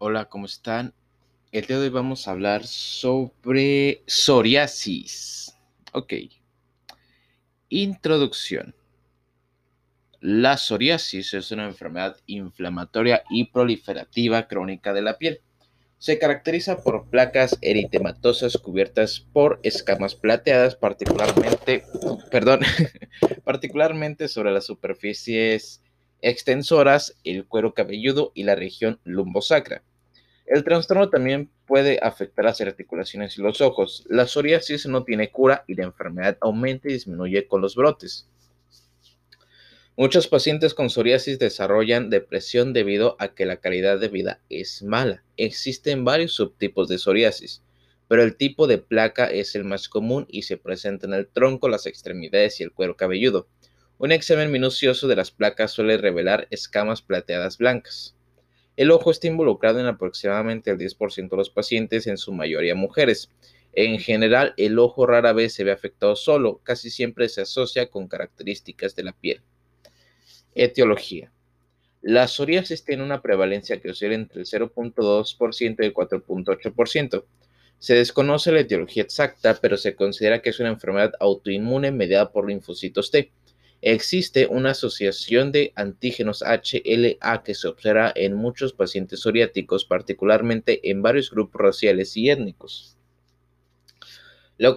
Hola, ¿cómo están? El día de hoy vamos a hablar sobre psoriasis. Ok. Introducción. La psoriasis es una enfermedad inflamatoria y proliferativa crónica de la piel. Se caracteriza por placas eritematosas cubiertas por escamas plateadas, particularmente, perdón, particularmente sobre las superficies extensoras, el cuero cabelludo y la región lumbosacra. El trastorno también puede afectar las articulaciones y los ojos. La psoriasis no tiene cura y la enfermedad aumenta y disminuye con los brotes. Muchos pacientes con psoriasis desarrollan depresión debido a que la calidad de vida es mala. Existen varios subtipos de psoriasis, pero el tipo de placa es el más común y se presenta en el tronco, las extremidades y el cuero cabelludo. Un examen minucioso de las placas suele revelar escamas plateadas blancas. El ojo está involucrado en aproximadamente el 10% de los pacientes, en su mayoría mujeres. En general, el ojo rara vez se ve afectado solo, casi siempre se asocia con características de la piel. Etiología. La psoriasis tiene una prevalencia que oscila entre el 0.2% y el 4.8%. Se desconoce la etiología exacta, pero se considera que es una enfermedad autoinmune mediada por linfocitos T. Existe una asociación de antígenos HLA que se observa en muchos pacientes psoriáticos, particularmente en varios grupos raciales y étnicos. La,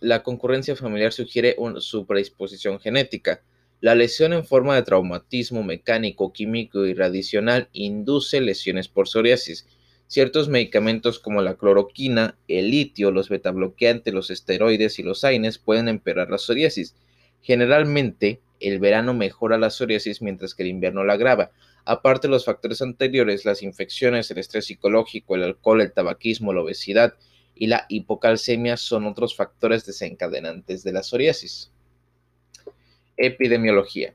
la concurrencia familiar sugiere su predisposición genética. La lesión en forma de traumatismo mecánico, químico y radiacional induce lesiones por psoriasis. Ciertos medicamentos como la cloroquina, el litio, los betabloqueantes, los esteroides y los AINES pueden empeorar la psoriasis. Generalmente, el verano mejora la psoriasis mientras que el invierno la agrava. Aparte de los factores anteriores, las infecciones, el estrés psicológico, el alcohol, el tabaquismo, la obesidad y la hipocalcemia son otros factores desencadenantes de la psoriasis. Epidemiología.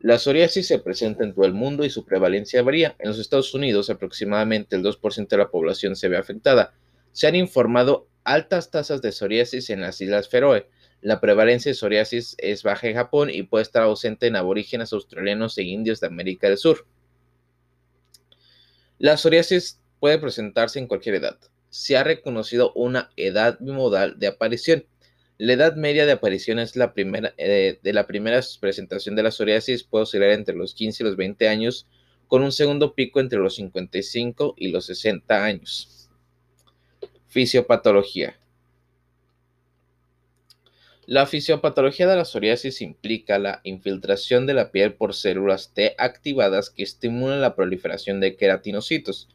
La psoriasis se presenta en todo el mundo y su prevalencia varía. En los Estados Unidos, aproximadamente el 2% de la población se ve afectada. Se han informado altas tasas de psoriasis en las Islas Feroe, la prevalencia de psoriasis es baja en Japón y puede estar ausente en aborígenes australianos e indios de América del Sur. La psoriasis puede presentarse en cualquier edad. Se ha reconocido una edad bimodal de aparición. La edad media de aparición es la primera, eh, de la primera presentación de la psoriasis puede oscilar entre los 15 y los 20 años, con un segundo pico entre los 55 y los 60 años. Fisiopatología. La fisiopatología de la psoriasis implica la infiltración de la piel por células T activadas que estimulan la proliferación de queratinocitos.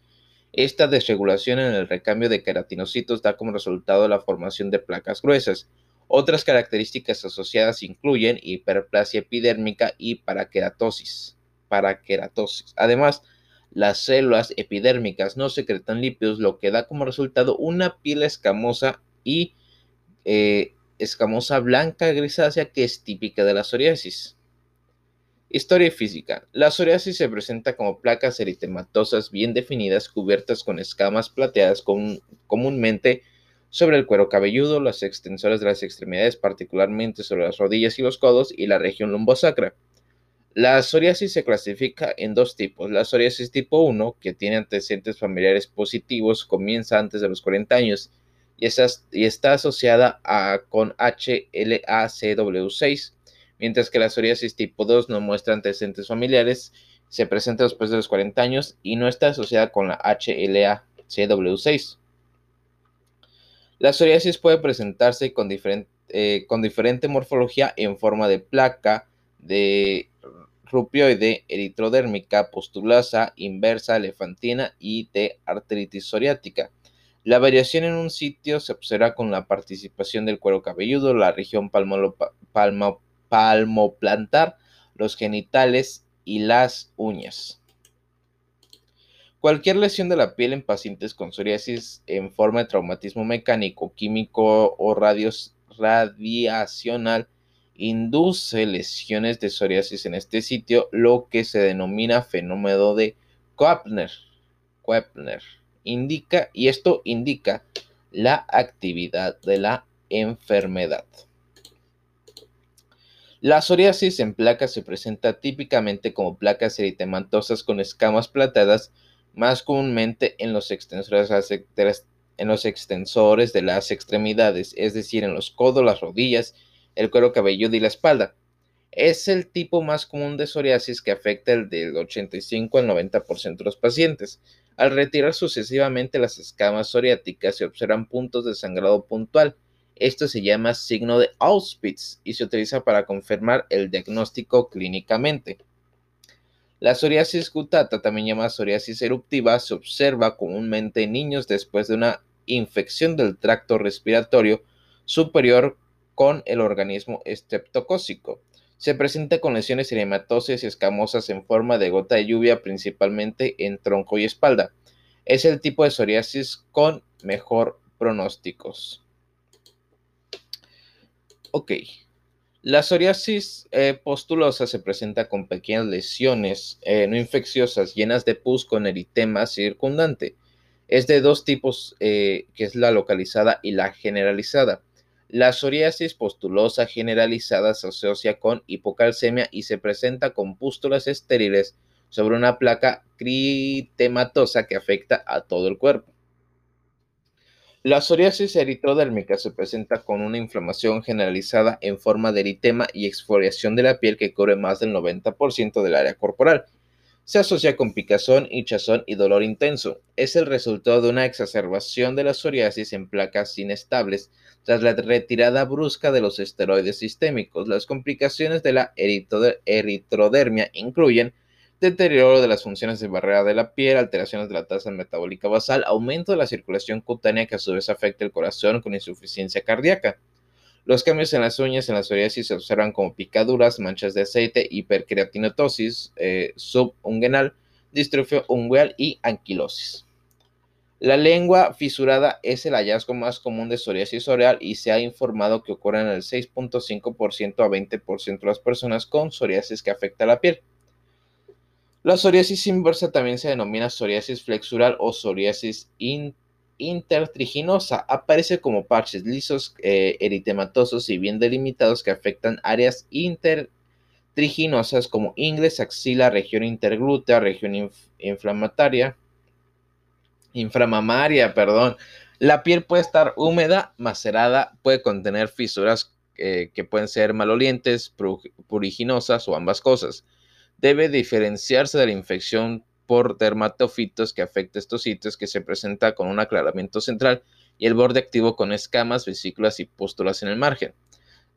Esta desregulación en el recambio de queratinocitos da como resultado la formación de placas gruesas. Otras características asociadas incluyen hiperplasia epidérmica y paraqueratosis. paraqueratosis. Además, las células epidérmicas no secretan lípidos, lo que da como resultado una piel escamosa y eh, escamosa blanca grisácea que es típica de la psoriasis. Historia física. La psoriasis se presenta como placas eritematosas bien definidas cubiertas con escamas plateadas comúnmente sobre el cuero cabelludo, las extensoras de las extremidades, particularmente sobre las rodillas y los codos y la región lumbosacra. La psoriasis se clasifica en dos tipos. La psoriasis tipo 1, que tiene antecedentes familiares positivos, comienza antes de los 40 años y está, asociada con HLA-CW6, mientras que la psoriasis tipo 2 no muestra antecedentes familiares, se presenta después de los 40 años y no está asociada con la HLA-CW6. La psoriasis puede presentarse con diferente, eh, con diferente morfología en forma de placa, de rupioide, eritrodérmica, pustulosa, inversa, elefantina y de artritis psoriática. La variación en un sitio se observa con la participación del cuero cabelludo, la región palmoplantar, los genitales y las uñas. Cualquier lesión de la piel en pacientes con psoriasis en forma de traumatismo mecánico, químico o radiacional induce lesiones de psoriasis en este sitio, lo que se denomina fenómeno de Koepner indica, y esto indica la actividad de la enfermedad. La psoriasis en placas se presenta típicamente como placas eritematosas con escamas platadas más comúnmente en los extensores, en los extensores de las extremidades, es decir, en los codos, las rodillas, el cuero cabelludo y la espalda. Es el tipo más común de psoriasis que afecta el del 85 al 90% de los pacientes. Al retirar sucesivamente las escamas psoriáticas se observan puntos de sangrado puntual. Esto se llama signo de Auspitz y se utiliza para confirmar el diagnóstico clínicamente. La psoriasis cutata, también llamada psoriasis eruptiva, se observa comúnmente en niños después de una infección del tracto respiratorio superior con el organismo estreptocócico. Se presenta con lesiones eritematosis y escamosas en forma de gota de lluvia, principalmente en tronco y espalda. Es el tipo de psoriasis con mejor pronósticos. Ok. La psoriasis eh, postulosa se presenta con pequeñas lesiones eh, no infecciosas llenas de pus con eritema circundante. Es de dos tipos, eh, que es la localizada y la generalizada. La psoriasis postulosa generalizada se asocia con hipocalcemia y se presenta con pústulas estériles sobre una placa critematosa que afecta a todo el cuerpo. La psoriasis eritrodérmica se presenta con una inflamación generalizada en forma de eritema y exfoliación de la piel que cubre más del 90% del área corporal. Se asocia con picazón, hinchazón y dolor intenso. Es el resultado de una exacerbación de la psoriasis en placas inestables tras la retirada brusca de los esteroides sistémicos, las complicaciones de la eritrodermia incluyen deterioro de las funciones de barrera de la piel, alteraciones de la tasa metabólica basal, aumento de la circulación cutánea que a su vez afecta el corazón con insuficiencia cardíaca. Los cambios en las uñas en la psoriasis se observan como picaduras, manchas de aceite, hiperqueratinatosis eh, subunguenal, distrofia ungueal y anquilosis. La lengua fisurada es el hallazgo más común de psoriasis oral y se ha informado que ocurre en el 6.5% a 20% de las personas con psoriasis que afecta la piel. La psoriasis inversa también se denomina psoriasis flexural o psoriasis intertriginosa. Aparece como parches lisos eh, eritematosos y bien delimitados que afectan áreas intertriginosas como ingles, axila, región interglútea, región inflamatoria inflamamaria, perdón. La piel puede estar húmeda, macerada, puede contener fisuras eh, que pueden ser malolientes, puriginosas o ambas cosas. Debe diferenciarse de la infección por dermatofitos que afecta estos sitios que se presenta con un aclaramiento central y el borde activo con escamas, vesículas y pústulas en el margen.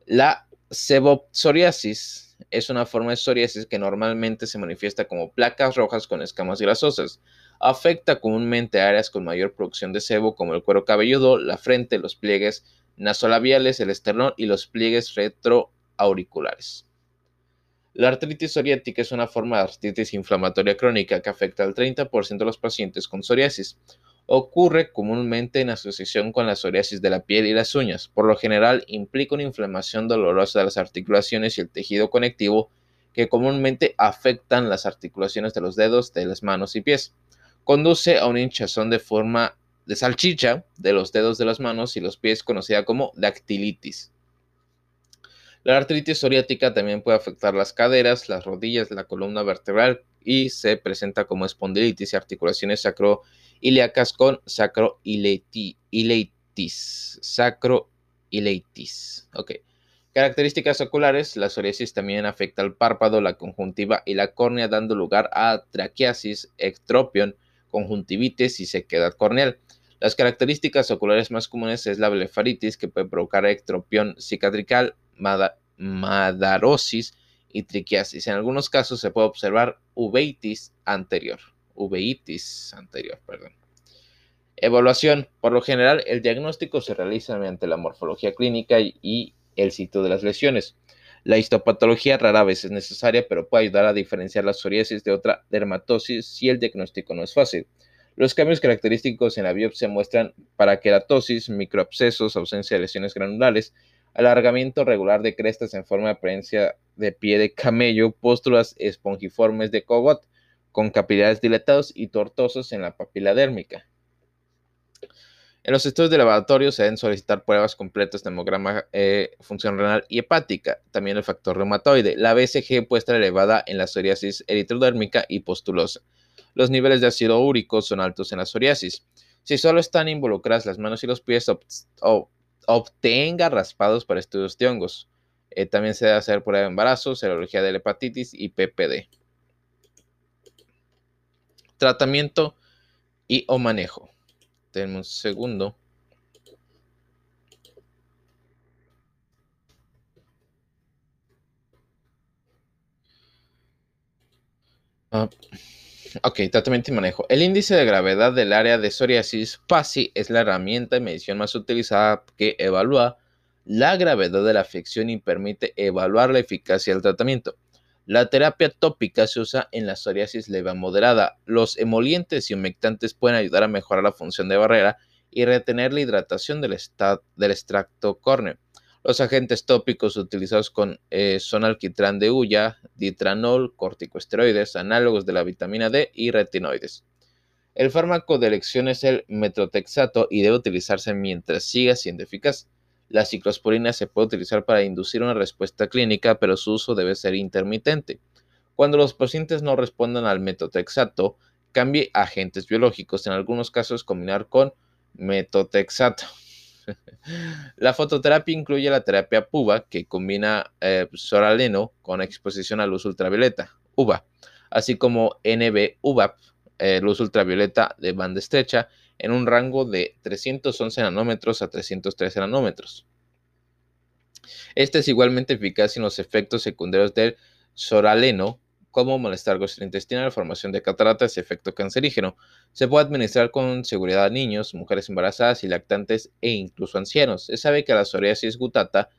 La sebopsoriasis es una forma de psoriasis que normalmente se manifiesta como placas rojas con escamas grasosas. Afecta comúnmente a áreas con mayor producción de sebo como el cuero cabelludo, la frente, los pliegues nasolabiales, el esternón y los pliegues retroauriculares. La artritis psoriática es una forma de artritis inflamatoria crónica que afecta al 30% de los pacientes con psoriasis. Ocurre comúnmente en asociación con la psoriasis de la piel y las uñas. Por lo general implica una inflamación dolorosa de las articulaciones y el tejido conectivo que comúnmente afectan las articulaciones de los dedos, de las manos y pies conduce a una hinchazón de forma de salchicha de los dedos de las manos y los pies conocida como dactilitis. La artritis psoriática también puede afectar las caderas, las rodillas, la columna vertebral y se presenta como espondilitis y articulaciones sacroiliacas con sacroileitis. Sacroileitis. Ok. Características oculares, la psoriasis también afecta al párpado, la conjuntiva y la córnea, dando lugar a traquiasis, ectropion, conjuntivitis y sequedad corneal. Las características oculares más comunes es la blefaritis, que puede provocar ectropión cicatrical, madarosis y triquiasis. En algunos casos se puede observar uveitis anterior. Uveitis anterior, perdón. Evaluación. Por lo general, el diagnóstico se realiza mediante la morfología clínica y el sitio de las lesiones. La histopatología rara vez es necesaria, pero puede ayudar a diferenciar la psoriasis de otra dermatosis si el diagnóstico no es fácil. Los cambios característicos en la biopsia muestran paraqueratosis, microabscesos, ausencia de lesiones granulares, alargamiento regular de crestas en forma de apariencia de pie de camello, póstulas espongiformes de cogot, con capilares dilatados y tortosos en la papila dérmica. En los estudios de laboratorio se deben solicitar pruebas completas de hemograma, eh, función renal y hepática, también el factor reumatoide. La BCG puede estar elevada en la psoriasis eritrodérmica y postulosa. Los niveles de ácido úrico son altos en la psoriasis. Si solo están involucradas las manos y los pies, obtenga raspados para estudios de hongos. Eh, también se debe hacer prueba de embarazo, serología de la hepatitis y PPD. Tratamiento y o manejo. Tenemos un segundo. Ah, ok, tratamiento y manejo. El índice de gravedad del área de psoriasis PASI es la herramienta de medición más utilizada que evalúa la gravedad de la afección y permite evaluar la eficacia del tratamiento. La terapia tópica se usa en la psoriasis leve a moderada. Los emolientes y humectantes pueden ayudar a mejorar la función de barrera y retener la hidratación del, del extracto córneo. Los agentes tópicos utilizados eh, son alquitrán de hulla, ditranol, corticosteroides, análogos de la vitamina D y retinoides. El fármaco de elección es el metrotexato y debe utilizarse mientras siga siendo eficaz. La ciclosporina se puede utilizar para inducir una respuesta clínica, pero su uso debe ser intermitente. Cuando los pacientes no respondan al metotrexato, cambie agentes biológicos, en algunos casos combinar con metotrexato. La fototerapia incluye la terapia PUVA, que combina eh, soraleno con exposición a luz ultravioleta, UVA, así como NB-UVAP, eh, luz ultravioleta de banda estrecha, en un rango de 311 nanómetros a 313 nanómetros. Este es igualmente eficaz en los efectos secundarios del soraleno, como malestar gastrointestinal, formación de cataratas y efecto cancerígeno. Se puede administrar con seguridad a niños, mujeres embarazadas y lactantes e incluso ancianos. Se sabe que la psoriasis gutata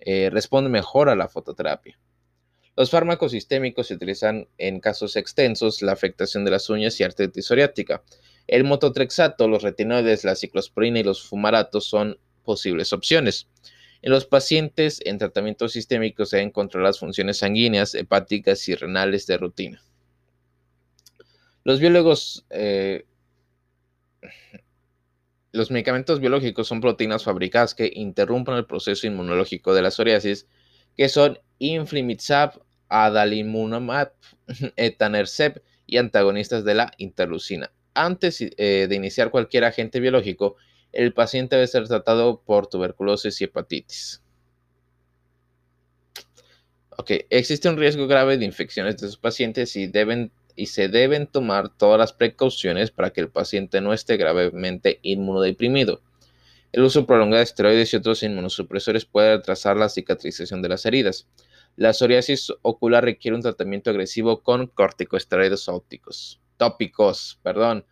eh, responde mejor a la fototerapia. Los fármacos sistémicos se utilizan en casos extensos, la afectación de las uñas y artritis psoriática. El mototrexato, los retinoides, la ciclosporina y los fumaratos son posibles opciones. En los pacientes en tratamiento sistémico se deben controlar las funciones sanguíneas, hepáticas y renales de rutina. Los biólogos, eh, los medicamentos biológicos son proteínas fabricadas que interrumpen el proceso inmunológico de la psoriasis, que son inflimizab, adalimumab, etanercept y antagonistas de la interleucina antes eh, de iniciar cualquier agente biológico, el paciente debe ser tratado por tuberculosis y hepatitis. Ok, existe un riesgo grave de infecciones de sus pacientes y, deben, y se deben tomar todas las precauciones para que el paciente no esté gravemente inmunodeprimido. El uso prolongado de esteroides y otros inmunosupresores puede retrasar la cicatrización de las heridas. La psoriasis ocular requiere un tratamiento agresivo con corticosteroides ópticos tópicos, perdón.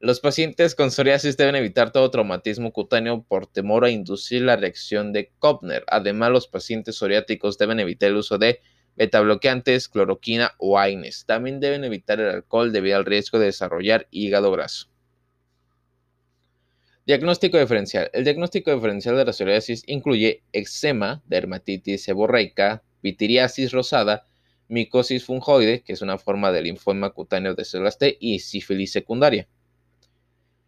Los pacientes con psoriasis deben evitar todo traumatismo cutáneo por temor a inducir la reacción de Kopner. Además, los pacientes psoriáticos deben evitar el uso de betabloqueantes, cloroquina o AINES. También deben evitar el alcohol debido al riesgo de desarrollar hígado graso. Diagnóstico diferencial. El diagnóstico diferencial de la psoriasis incluye eczema, dermatitis seborreica, pitiriasis rosada, micosis fungoide, que es una forma de linfoma cutáneo de células T, y sífilis secundaria.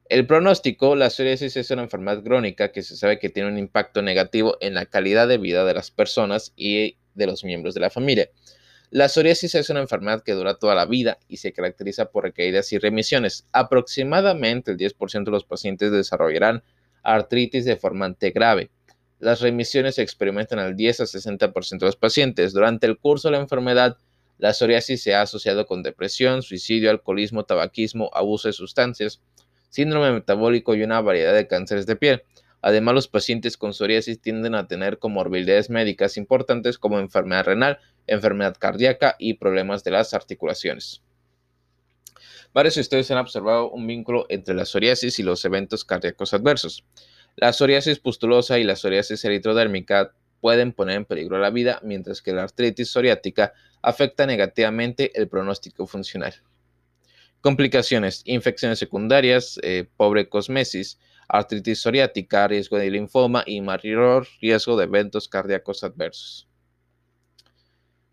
El pronóstico, la psoriasis es una enfermedad crónica que se sabe que tiene un impacto negativo en la calidad de vida de las personas y de los miembros de la familia. La psoriasis es una enfermedad que dura toda la vida y se caracteriza por recaídas y remisiones. Aproximadamente el 10% de los pacientes desarrollarán artritis deformante grave. Las remisiones se experimentan al 10 a 60% de los pacientes. Durante el curso de la enfermedad, la psoriasis se ha asociado con depresión, suicidio, alcoholismo, tabaquismo, abuso de sustancias, síndrome metabólico y una variedad de cánceres de piel. Además, los pacientes con psoriasis tienden a tener comorbilidades médicas importantes como enfermedad renal, enfermedad cardíaca y problemas de las articulaciones. Varios estudios han observado un vínculo entre la psoriasis y los eventos cardíacos adversos. La psoriasis pustulosa y la psoriasis eritrodérmica pueden poner en peligro la vida, mientras que la artritis psoriática afecta negativamente el pronóstico funcional. Complicaciones, infecciones secundarias, eh, pobre cosmesis, artritis psoriática, riesgo de linfoma y mayor riesgo de eventos cardíacos adversos.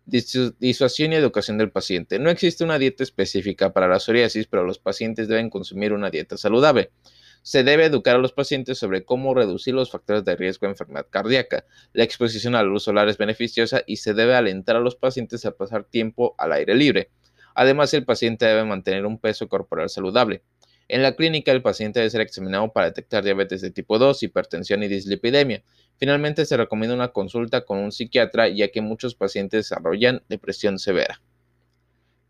Disuasión y educación del paciente. No existe una dieta específica para la psoriasis, pero los pacientes deben consumir una dieta saludable. Se debe educar a los pacientes sobre cómo reducir los factores de riesgo de enfermedad cardíaca. La exposición a la luz solar es beneficiosa y se debe alentar a los pacientes a pasar tiempo al aire libre. Además, el paciente debe mantener un peso corporal saludable. En la clínica, el paciente debe ser examinado para detectar diabetes de tipo 2, hipertensión y dislipidemia. Finalmente, se recomienda una consulta con un psiquiatra, ya que muchos pacientes desarrollan depresión severa.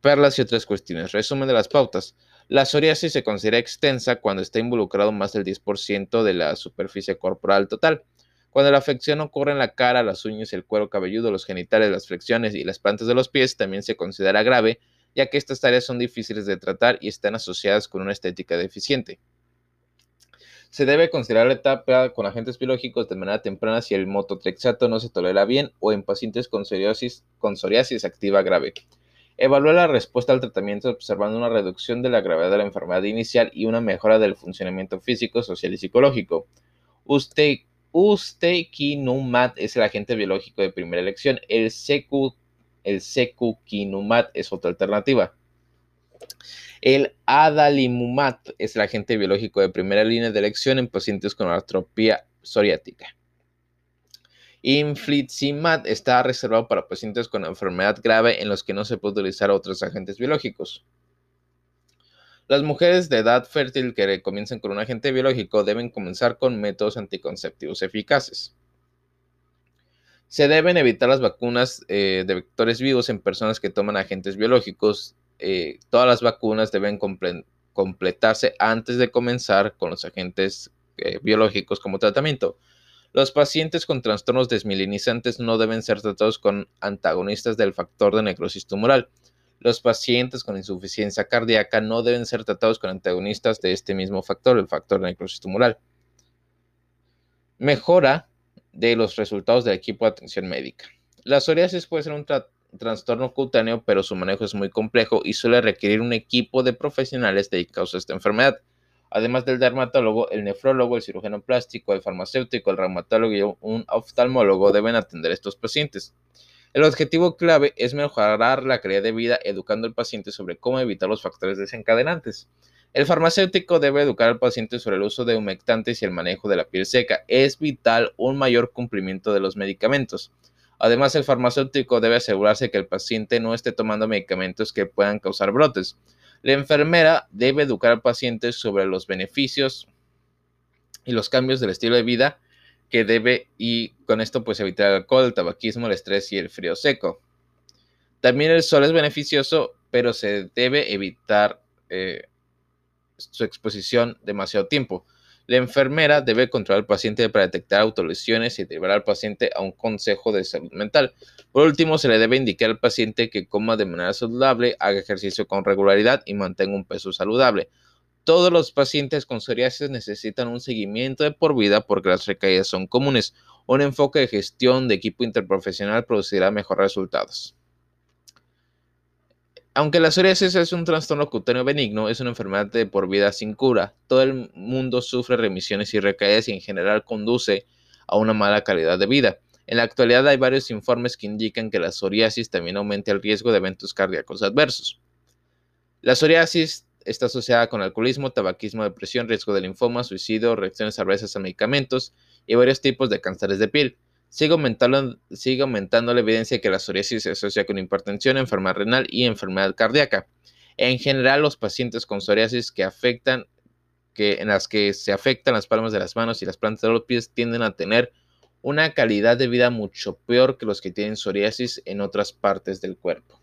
Perlas y otras cuestiones. Resumen de las pautas. La psoriasis se considera extensa cuando está involucrado más del 10% de la superficie corporal total. Cuando la afección ocurre en la cara, las uñas, el cuero cabelludo, los genitales, las flexiones y las plantas de los pies, también se considera grave ya que estas tareas son difíciles de tratar y están asociadas con una estética deficiente. Se debe considerar la etapa con agentes biológicos de manera temprana si el mototrexato no se tolera bien o en pacientes con psoriasis, con psoriasis activa grave. Evaluar la respuesta al tratamiento observando una reducción de la gravedad de la enfermedad inicial y una mejora del funcionamiento físico, social y psicológico. Usted, Ustekinumab es el agente biológico de primera elección. El CQ el secukinumab es otra alternativa. El adalimumab es el agente biológico de primera línea de elección en pacientes con artropía psoriática. Infliximab está reservado para pacientes con enfermedad grave en los que no se puede utilizar otros agentes biológicos. Las mujeres de edad fértil que comienzan con un agente biológico deben comenzar con métodos anticonceptivos eficaces. Se deben evitar las vacunas eh, de vectores vivos en personas que toman agentes biológicos. Eh, todas las vacunas deben completarse antes de comenzar con los agentes eh, biológicos como tratamiento. Los pacientes con trastornos desmilinizantes no deben ser tratados con antagonistas del factor de necrosis tumoral. Los pacientes con insuficiencia cardíaca no deben ser tratados con antagonistas de este mismo factor, el factor de necrosis tumoral. Mejora de los resultados del equipo de atención médica. La psoriasis puede ser un trastorno cutáneo, pero su manejo es muy complejo y suele requerir un equipo de profesionales dedicados a esta enfermedad. Además del dermatólogo, el nefrólogo, el cirujano plástico, el farmacéutico, el reumatólogo y un oftalmólogo deben atender a estos pacientes. El objetivo clave es mejorar la calidad de vida educando al paciente sobre cómo evitar los factores desencadenantes. El farmacéutico debe educar al paciente sobre el uso de humectantes y el manejo de la piel seca. Es vital un mayor cumplimiento de los medicamentos. Además, el farmacéutico debe asegurarse que el paciente no esté tomando medicamentos que puedan causar brotes. La enfermera debe educar al paciente sobre los beneficios y los cambios del estilo de vida que debe y con esto pues evitar el alcohol, el tabaquismo, el estrés y el frío seco. También el sol es beneficioso, pero se debe evitar eh, su exposición demasiado tiempo. La enfermera debe controlar al paciente para detectar autolesiones y llevar al paciente a un consejo de salud mental. Por último, se le debe indicar al paciente que coma de manera saludable, haga ejercicio con regularidad y mantenga un peso saludable. Todos los pacientes con psoriasis necesitan un seguimiento de por vida porque las recaídas son comunes. Un enfoque de gestión de equipo interprofesional producirá mejores resultados. Aunque la psoriasis es un trastorno cutáneo benigno, es una enfermedad de por vida sin cura. Todo el mundo sufre remisiones y recaídas y en general conduce a una mala calidad de vida. En la actualidad hay varios informes que indican que la psoriasis también aumenta el riesgo de eventos cardíacos adversos. La psoriasis está asociada con alcoholismo, tabaquismo, depresión, riesgo de linfoma, suicidio, reacciones adversas a medicamentos y varios tipos de cánceres de piel. Sigue aumentando, la evidencia que la psoriasis se asocia con hipertensión, enfermedad renal y enfermedad cardíaca. En general, los pacientes con psoriasis que afectan, que, en las que se afectan las palmas de las manos y las plantas de los pies tienden a tener una calidad de vida mucho peor que los que tienen psoriasis en otras partes del cuerpo.